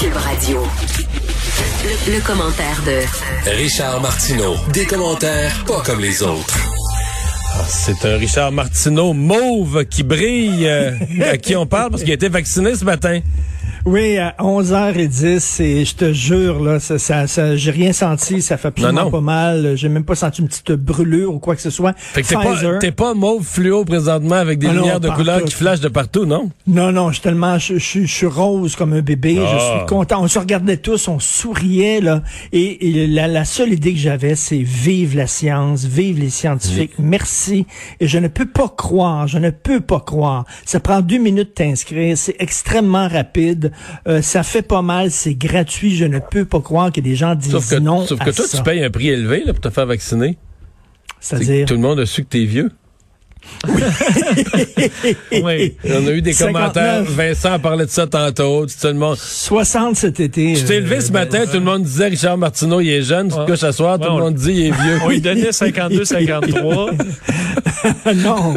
Cube Radio. Le, le commentaire de Richard Martineau. Des commentaires pas comme les autres. Ah, C'est un Richard Martineau mauve qui brille, euh, à qui on parle parce qu'il a été vacciné ce matin. Oui, à 11h10, et je te jure, là, ça, ça, ça- j'ai rien senti, ça fait absolument Non, non. pas mal. J'ai même pas senti une petite brûlure ou quoi que ce soit. Fait que t'es pas, t'es pas mauve fluo présentement avec des Ah non, lumières de couleur qui flashent de partout, non? Non, non, je suis tellement, je, je- je suis rose comme un bébé. Ah. Je suis content. On se regardait tous, on souriait là. Et, et la, la seule idée que j'avais, c'est vive la science, vive les scientifiques. Merci. Et je ne peux pas croire, je ne peux pas croire. Ça prend deux minutes t'inscrire. C'est extrêmement rapide. Euh, ça fait pas mal. C'est gratuit. Je ne peux pas croire que des gens disent Sauf que, non sauf à que toi, ça. tu payes un prix élevé là, pour te faire vacciner. C'est-à-dire? Tout le monde a su que t'es vieux. Oui. On a eu des 59. commentaires. Vincent parlait de ça tantôt. Tout le monde. 60 cet été. Tu t'es euh, levé ce matin, tout le monde disait Richard Martineau, il est jeune. Tu te couches à soir, tout le on- monde dit il est vieux. On lui donnait 52, 53. non.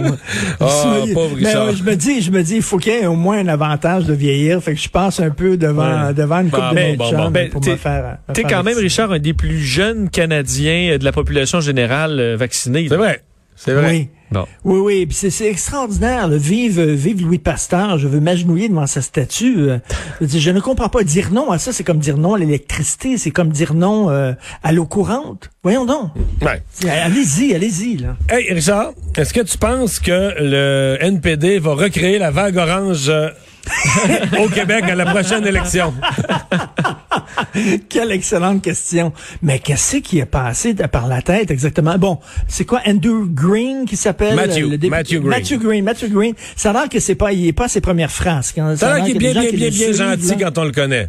Ah, Je me- pauvre mais, Richard. euh, je me dis, je me dis, il faut qu'il y ait au moins un avantage de vieillir. Fait que je passe un peu devant, Ouais. devant une coupe Bon, de bon. Ben, pour t'es- me faire. me T'es quand même. Richard, un des plus jeunes Canadiens de la population générale euh, vaccinée. C'est vrai. C'est vrai. Oui. Bon. Oui, oui, puis c'est- c'est extraordinaire. là. Vive, euh, vive Louis Pasteur. Je veux m'agenouiller devant sa statue. Euh, Je, ne comprends pas. Dire non à ça, c'est comme dire non à l'électricité. C'est comme dire non euh, à l'eau courante. Voyons donc. Ouais. Allez-y, allez-y. là. Hey, Richard, est-ce que tu penses que le NPD va recréer la vague orange euh, au Québec à la prochaine élection? Quelle excellente question. Mais qu'est-ce qui est passé par la tête exactement? Bon, c'est quoi Andrew Green qui s'appelle? Matthew. euh, le député- Matthew Green. Matthew Green. Matthew Green. Ça a l'air que c'est pas, il est pas à ses premières phrases. Quand, Ça a l'air qu'il est bien, bien, bien, le bien gentil là. quand on le connaît.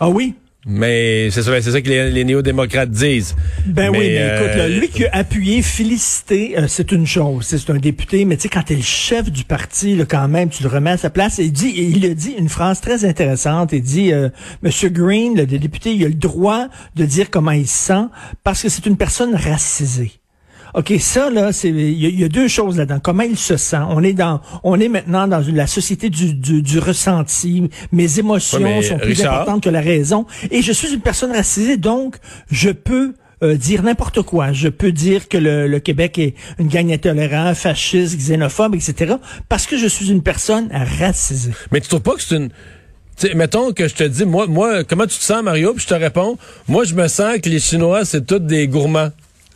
Ah oui? Mais c'est ça, c'est ça que les, les néo-démocrates disent. Ben oui, mais euh, écoute, là, lui qui a appuyé, félicité, euh, c'est une chose, c'est c'est un député, mais tu sais, quand t'es le chef du parti, là, quand même, tu le remets à sa place, et il dit, et il a dit une phrase très intéressante, il dit, euh, Monsieur Green, le député, il a le droit de dire comment il se sent, parce que c'est une personne racisée. OK, ça là, c'est il y, y a deux choses là-dedans. Comment il se sent? On est dans, on est maintenant dans une- la société du, du, du ressenti. Mes émotions Ouais, mais, sont plus Richard- importantes que la raison. Et je suis une personne racisée, donc je peux euh, dire n'importe quoi. Je peux dire que le, le Québec est une gang intolérante, fasciste, xénophobe, etc. Parce que je suis une personne racisée. Mais tu trouves pas que c'est une... Tu sais, mettons que je te dis, moi, moi, comment tu te sens, Mario? Puis je te réponds, moi, je me sens que les Chinois, c'est tous des gourmands.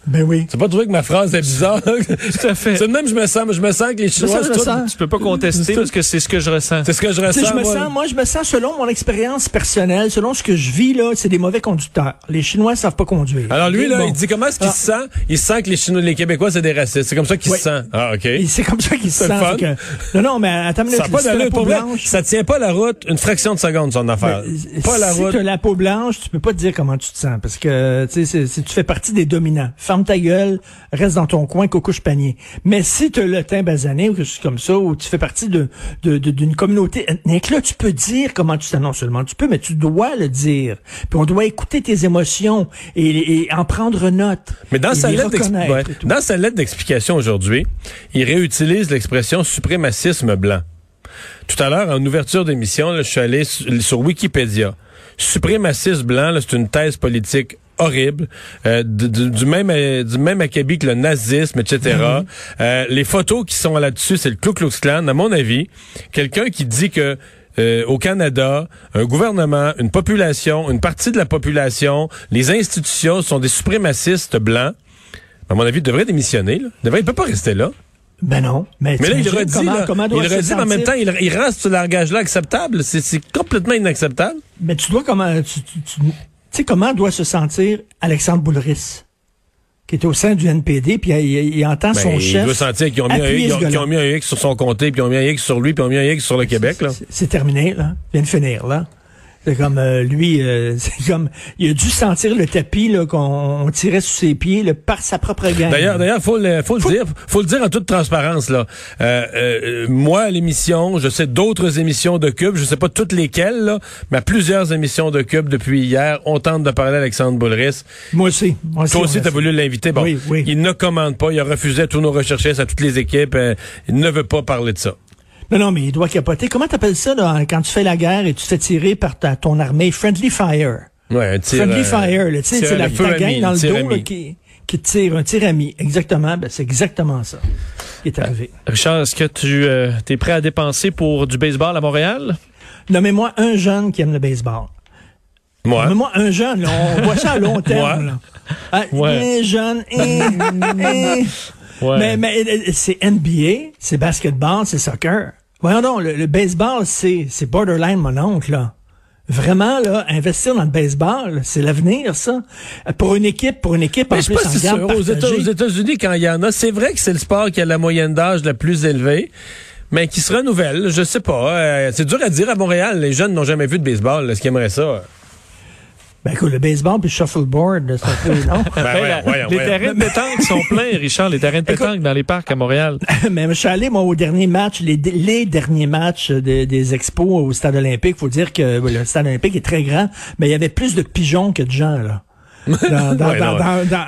Ben oui. Tu pas trouvé que ma phrase est bizarre? Tout à fait. c'est même, je me sens, je me sens que les Chinois, ça, je. Tu peux pas contester parce que c'est ce que je ressens. C'est ce que je Tu sais, ressens, je me moi. sens, moi, je me sens selon mon expérience personnelle, selon ce que je vis là, c'est des mauvais conducteurs. Les Chinois savent pas conduire. Alors lui, là, bon. il dit comment est-ce qu'il Ah. se sent? Il sent que les Chinois, les Québécois, c'est des racistes. C'est comme ça qu'il Oui. se sent. Ah, OK. C'est comme ça qu'ils se que- Non, non, mais attends une Ça minute. pas si t'as la peau blanche, ça tient pas la route une fraction de seconde, son affaire. ben, pas la si route. t'as la peau blanche, tu peux pas te dire comment tu te sens. Parce que, tu sais, tu fais partie des dominants. Ferme ta gueule, reste dans ton coin, coucouche panier. Mais si tu as le teint basané ou quelque chose comme ça, ou tu fais partie de de- de- d'une communauté ethnique, là, tu peux dire comment tu. Non seulement tu peux, mais tu dois le dire. Puis on doit écouter tes émotions et, et en prendre note. Mais dans sa, lettre ouais. dans sa d'explication aujourd'hui, il réutilise l'expression suprémacisme blanc. Tout à l'heure, en ouverture d'émission, je suis allé su- sur Wikipédia. Suprémacisme blanc, c'est une thèse politique horrible, euh, du, du- même euh, du même acabit que le nazisme, etc. Euh, les photos qui sont là-dessus, c'est le Ku Klux Klan. À mon avis, quelqu'un qui dit que euh, au Canada, un gouvernement, une population, une partie de la population, les institutions sont des suprémacistes blancs. À mon avis, il devrait démissionner. Là. Il devrait, il peut pas rester là. Ben non. Mais, Mais là, il redit, comment, là, comment il se redit, mais en même temps, il, il rend ce langage-là acceptable. C'est c'est complètement inacceptable. Mais tu dois comment tu, tu, tu- tu sais comment doit se sentir Alexandre Boulris, qui est au sein du NPD, puis il, il- il entend son Ben, chef. il doit sentir qu'ils ont, mis un, ils ce ont, mis un X sur son comté, puis ils ont mis un X sur lui, puis ils ont mis un X sur le Québec. C'est- C'est terminé, là. Il vient de finir, là. C'est comme euh, lui, euh, c'est comme il a dû sentir le tapis là qu'on on tirait sous ses pieds là, par sa propre gang. D'ailleurs, d'ailleurs, faut le, faut le dire, faut le dire en toute transparence là. Euh, euh, moi, à l'émission, je sais d'autres émissions de Cube, je sais pas toutes lesquelles là, mais à plusieurs émissions de Cube depuis hier, on tente de parler à Alexandre Boulris. moi aussi. Moi aussi Toi aussi, t'as voulu l'inviter. Bon, Oui, oui. il ne commande pas, il a refusé à tous nos recherchistes, à toutes les équipes. euh, il ne veut pas parler de ça. Non, non, mais il doit capoter. Comment t'appelles ça là, quand tu fais la guerre et tu te fais tirer par ta, ton armée? Friendly fire. Ouais, un tir, Friendly euh, fire, là, tu sais, tir c'est la, ta gang dans le dos là, qui, qui tire, un tir ami. Exactement, ben, c'est exactement ça qui est arrivé. Richard, est-ce que tu euh, es prêt à dépenser pour du baseball à Montréal? Nommez-moi un jeune qui aime le baseball. Moi. Nommez-moi un jeune, là, on voit ça à long terme. Moi. là. Ah, Ouais. Un jeune, eh, eh. Ouais. Mais, mais euh, c'est NBA, c'est basketball, c'est soccer. Voyons donc, le, le baseball, c'est c'est borderline mon oncle, là. Vraiment, là, investir dans le baseball, c'est l'avenir, ça. Pour une équipe, pour une équipe, en je plus, pas en si sûr. Aux États- aux États-Unis, quand il y en a, c'est vrai que c'est le sport qui a la moyenne d'âge la plus élevée, mais qui se renouvelle. Je sais pas. euh, c'est dur à dire à Montréal. Les jeunes n'ont jamais vu de baseball. Est-ce qu'ils aimeraient ça? Ben, écoute, le baseball puis le shuffleboard, c'est un peu, non? Ben, les terrains de pétanque sont pleins, Richard, les terrains de pétanque dans les parcs à Montréal. Mais je suis allé, moi, au dernier match, les, les derniers matchs de- des expos au Stade olympique. faut dire que le Stade olympique est très grand, mais il y avait plus de pigeons que de gens, là. Dans, dans, Ouais, dans,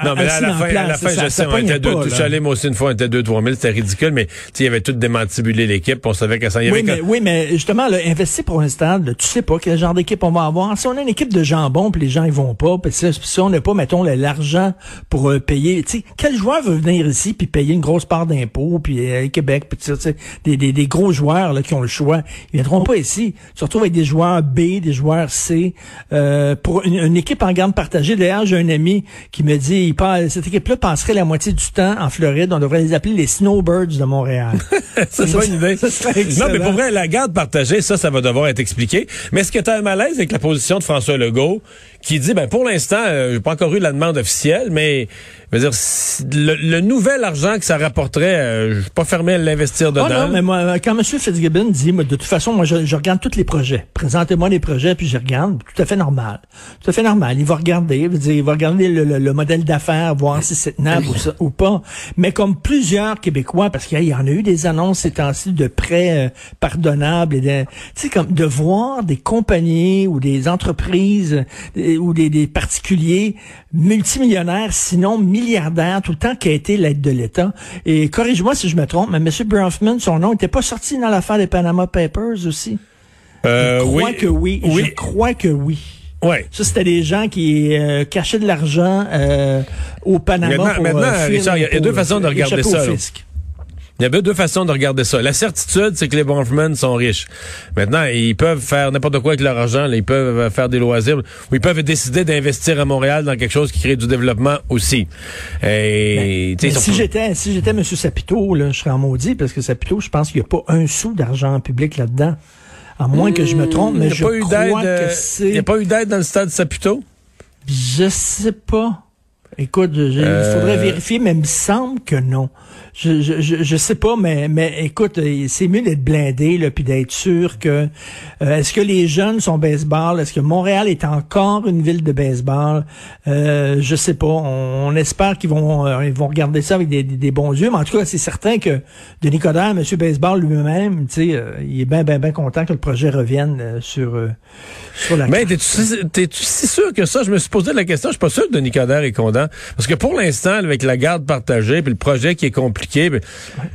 non. mais là, à la fin, à la fin, Ça- je sais, on était deux. pas, Je suis allé, moi aussi, une fois, on était deux, trois mille. C'était ridicule, mais, tu sais, il y avait tout démantibulé l'équipe. On savait que ça y avait Oui mais, oui, mais justement, là, investir pour un stade, tu sais pas quel genre d'équipe on va avoir. Si on a une équipe de jambon, puis les gens ils vont pas, puis si, on n'a pas, mettons, l'argent pour euh, payer, tu sais, quel joueur veut venir ici puis payer une grosse part d'impôts, puis euh, Québec, puis tu sais, des, des, des gros joueurs là, qui ont le choix, ils viendront pas ici. Tu te retrouves avec des joueurs B, des joueurs C, euh, pour une, une équipe en garde partagée. D'ailleurs, j'ai un ami qui me dit, il cette équipe-là passerait la moitié du temps en Floride. On devrait les appeler les Snowbirds de Montréal. C'est une idée. ça serait non, mais pour vrai, la garde partagée, ça, ça va devoir être expliqué. Mais est-ce que tu as un malaise avec la position de François Legault qui dit, ben pour l'instant, euh, j'ai pas encore eu la demande officielle, mais je veux dire, le, le nouvel argent que ça rapporterait, euh, je suis pas fermé à l'investir dedans. Oh non, mais moi, quand M. Fitzgibbon dit, moi, de toute façon, moi, je, je regarde tous les projets. Présentez-moi les projets, puis je regarde. Tout à fait normal. Tout à fait normal. Il va regarder, il va, dire, il va regarder le, le- le modèle d'affaires, voir si c'est tenable ou, ça- ou pas. Mais comme plusieurs Québécois, parce qu'il y en a eu des annonces ces temps-ci de prêts euh, pardonnables, et de, tu sais, comme de voir des compagnies ou des entreprises euh, ou des, des particuliers multimillionnaires, sinon milliardaires, tout le temps qui a été l'aide de l'État. Et corrige-moi si je me trompe, mais M. Bronfman, son nom n'était pas sorti dans l'affaire des Panama Papers aussi? Euh, je crois oui. que oui. Oui. Je crois que oui. Ouais. Ça, c'était des gens qui euh, cachaient de l'argent euh, au Panama. Maintenant- pour, maintenant, euh, fuir Richard, il y a deux façons de regarder ça. Il y avait deux façons de regarder ça. La certitude, c'est que les Bronfman sont riches. Maintenant, ils peuvent faire n'importe quoi avec leur argent. là. Ils peuvent euh, faire des loisirs. Ou ils peuvent décider d'investir à Montréal dans quelque chose qui crée du développement aussi. Et, sais, Mais sont- si j'étais si j'étais M. Sapito, là, je serais en maudit parce que Sapito, je pense qu'il n'y a pas un sou d'argent public là-dedans. À moins que je me trompe, mais Il je a pas eu crois que euh, Il c'est... n'y a pas eu d'aide dans le stade Saputo? Je sais pas. Écoute, je- il Euh. faudrait vérifier, mais il me semble que non. Je, je, je, je sais pas, mais, mais écoute, euh, c'est mieux d'être blindé, là, puis d'être sûr que euh, est-ce que les jeunes sont baseball? Est-ce que Montréal est encore une ville de baseball? Euh, je sais pas. On, on espère qu'ils vont euh, ils vont regarder ça avec des, des, des bons yeux, mais en tout cas, c'est certain que Denis Coderre, M. Baseball lui-même, tu sais, euh, il est bien, bien, bien content que le projet revienne euh, sur, euh, sur la Mais carte. t'es-tu si- sûr que ça? Je me suis posé la question. Je suis pas sûr que Denis Coderre est Parce que pour l'instant, avec la garde partagée, puis le projet qui est compliqué, ben,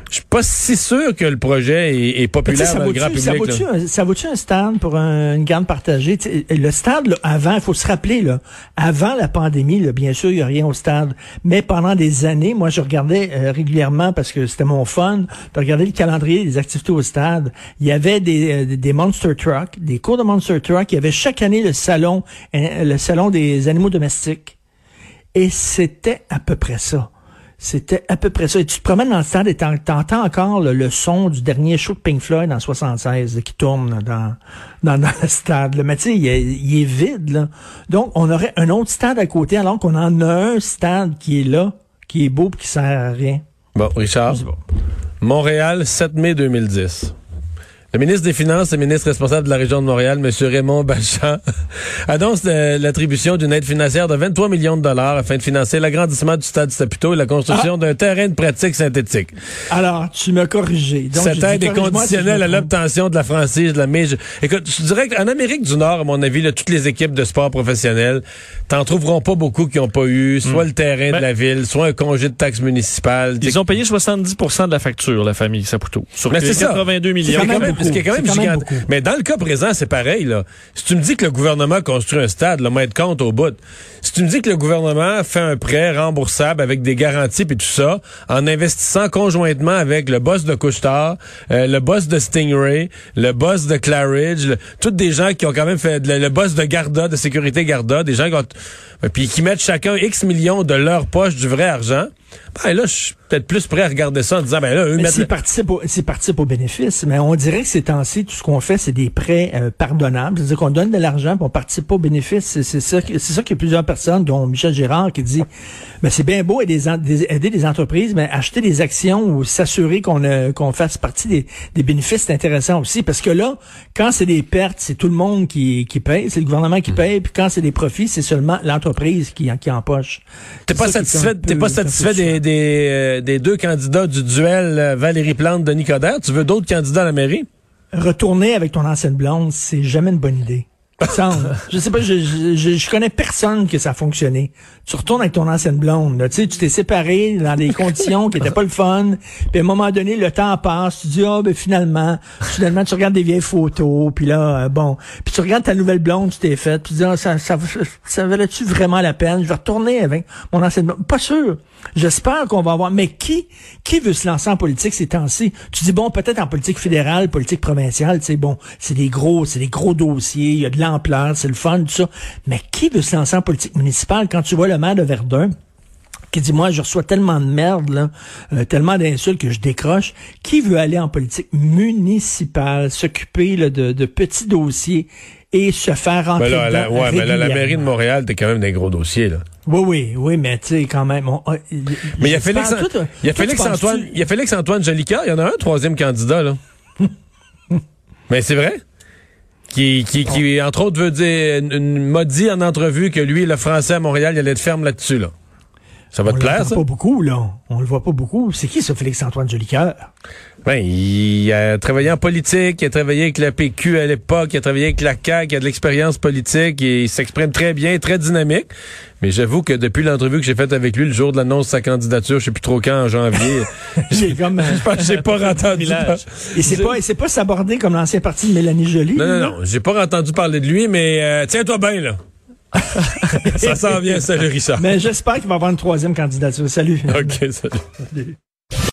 je suis pas si sûr que le projet est, populaire dans le grand vaut-tu, ça public. vaut-tu un, ça vaut-tu un stade pour un- une garde partagée? Le stade, là, avant, il faut se rappeler, là, avant la pandémie, là, bien sûr, il n'y a rien au stade. Mais pendant des années, moi, je regardais euh, régulièrement, parce que c'était mon fun, de regarder le calendrier des activités au stade. Il y avait des, euh, des Monster Truck, des cours de Monster Truck. Il y avait chaque année le salon, hein, le salon des animaux domestiques. Et c'était à peu près ça. C'était à peu près ça. Et tu te promènes dans le stade et t'en- t'entends encore le, le son du dernier show de Pink Floyd en 76 là, qui tourne dans, dans, dans le stade. là. Mais tu sais, il, est- il est vide. Là. Donc, on aurait un autre stade à côté alors qu'on en a un stade qui est là, qui est beau et qui sert à rien. Bon, Richard. Montréal, 7 mai 2010. Le ministre des Finances et ministre responsable de la région de Montréal, M. Raymond Bachan, annonce euh, l'attribution d'une aide financière de 23 millions de dollars afin de financer l'agrandissement du stade Saputo et la construction Ah. d'un terrain de pratique synthétique. Alors, tu m'as corrigé. Donc, Cette aide est si conditionnelle à l'obtention de la franchise de la mise. Écoute, je dirais qu'en Amérique du Nord, à mon avis, là, toutes les équipes de sport professionnelles, t'en trouveront pas beaucoup qui n'ont pas eu soit le terrain Ben- de la ville, soit un congé de taxes municipales. Ils ont payé 70% de la facture, la famille Saputo. Sur Mais les c'est ça. 82 Ce qui est millions. Quand même quand même. Mais dans le cas présent, c'est pareil. Là. Si tu me dis que le gouvernement construit un stade, là, mettre compte au bout. Si tu me dis que le gouvernement fait un prêt remboursable avec des garanties et tout ça, en investissant conjointement avec le boss de Couchetard, euh, le boss de Stingray, le boss de Claridge, le- tous des gens qui ont quand même fait le, le boss de Garda, de sécurité Garda, des gens qui ont puis qui mettent chacun X millions de leur poche du vrai argent. Ben là, je suis peut-être plus prêt à regarder ça en disant ben là, eux Mais mettent s'ils participent, au- participent au bénéfice, mais on dirait que ces temps-ci, tout ce qu'on fait, c'est des prêts euh, pardonnables. C'est-à-dire qu'on donne de l'argent, puis on participe pas au bénéfice. C'est c'est ça, ça qu'il y a plusieurs personnes, dont Michel Gérard, qui dit, ben c'est bien beau aider des, aider entreprises, mais acheter des actions ou s'assurer qu'on euh, qu'on fasse partie des, des bénéfices, c'est intéressant aussi. Parce que là, quand c'est des pertes, c'est tout le monde qui, qui paye, c'est le gouvernement qui paye, puis quand c'est des profits, c'est seulement l'entreprise qui, qui empoche. T'es pas satisfait, peu- pas satisfait des, euh, des deux candidats du duel euh, Valérie Plante de Nicodère. Tu veux d'autres candidats à la mairie? retourner avec ton ancienne blonde, c'est jamais une bonne idée. Je sais pas, je, je, je, connais personne que ça a fonctionné. Tu retournes avec ton ancienne blonde, là, tu sais, tu t'es séparé dans des conditions qui étaient pas le fun, puis à un moment donné, le temps passe, tu dis, ah, ben finalement, finalement, tu regardes des vieilles photos, puis là, euh, bon, puis tu regardes ta nouvelle blonde, tu t'es faite, puis tu dis, ah, ça, ça, ça valait-tu vraiment la peine? Je vais retourner avec mon ancienne blonde. Pas sûr. J'espère qu'on va avoir, mais qui, qui veut se lancer en politique ces temps-ci? Tu dis, bon, peut-être en politique fédérale, politique provinciale, sais, bon, c'est des gros, c'est des gros dossiers, il y a de l'ampleur, c'est le fun, tout ça. Mais qui veut se lancer en politique municipale? Quand tu vois le maire de Verdun? qui dit moi je reçois tellement de merde là, euh, tellement d'insultes que je décroche. Qui veut aller en politique municipale, s'occuper de petits dossiers et se faire rentrer Ben là, la, ouais, mais là, la mairie de? Montréal, t'es quand même des gros dossiers, là. Oui, oui, oui, mais tu sais, quand même. on- euh, Mais il y a je Félix, parle tout, euh, il y a toi, Félix Antoine, il y a Félix Antoine Jolicoeur, il y en a un troisième candidat, là. mais c'est vrai? Qui, qui, qui, entre autres, veut dire, m'a dit en entrevue que lui, le français à Montréal, il allait être ferme là-dessus, là. Ça va On te plaire, ça? pas beaucoup, là. On le voit pas beaucoup. C'est qui, ça, Félix-Antoine Jolicoeur? Ben, il a travaillé en politique, il a travaillé avec la PQ à l'époque, il a travaillé avec la CAQ, il a de l'expérience politique, et il s'exprime très bien, très dynamique. Mais j'avoue que depuis l'entrevue que j'ai faite avec lui, le jour de l'annonce de sa candidature, je sais plus trop quand, en janvier, est comme, euh, je pense j'ai pas entendu. Et c'est pas, c'est pas sabordé comme l'ancien parti de Mélanie Joly. Non, non, non, j'ai pas entendu parler de lui, mais euh, tiens-toi bien, là. ça s'en vient, salut Richard. Mais j'espère qu'il va avoir une troisième candidature. Salut. OK, salut.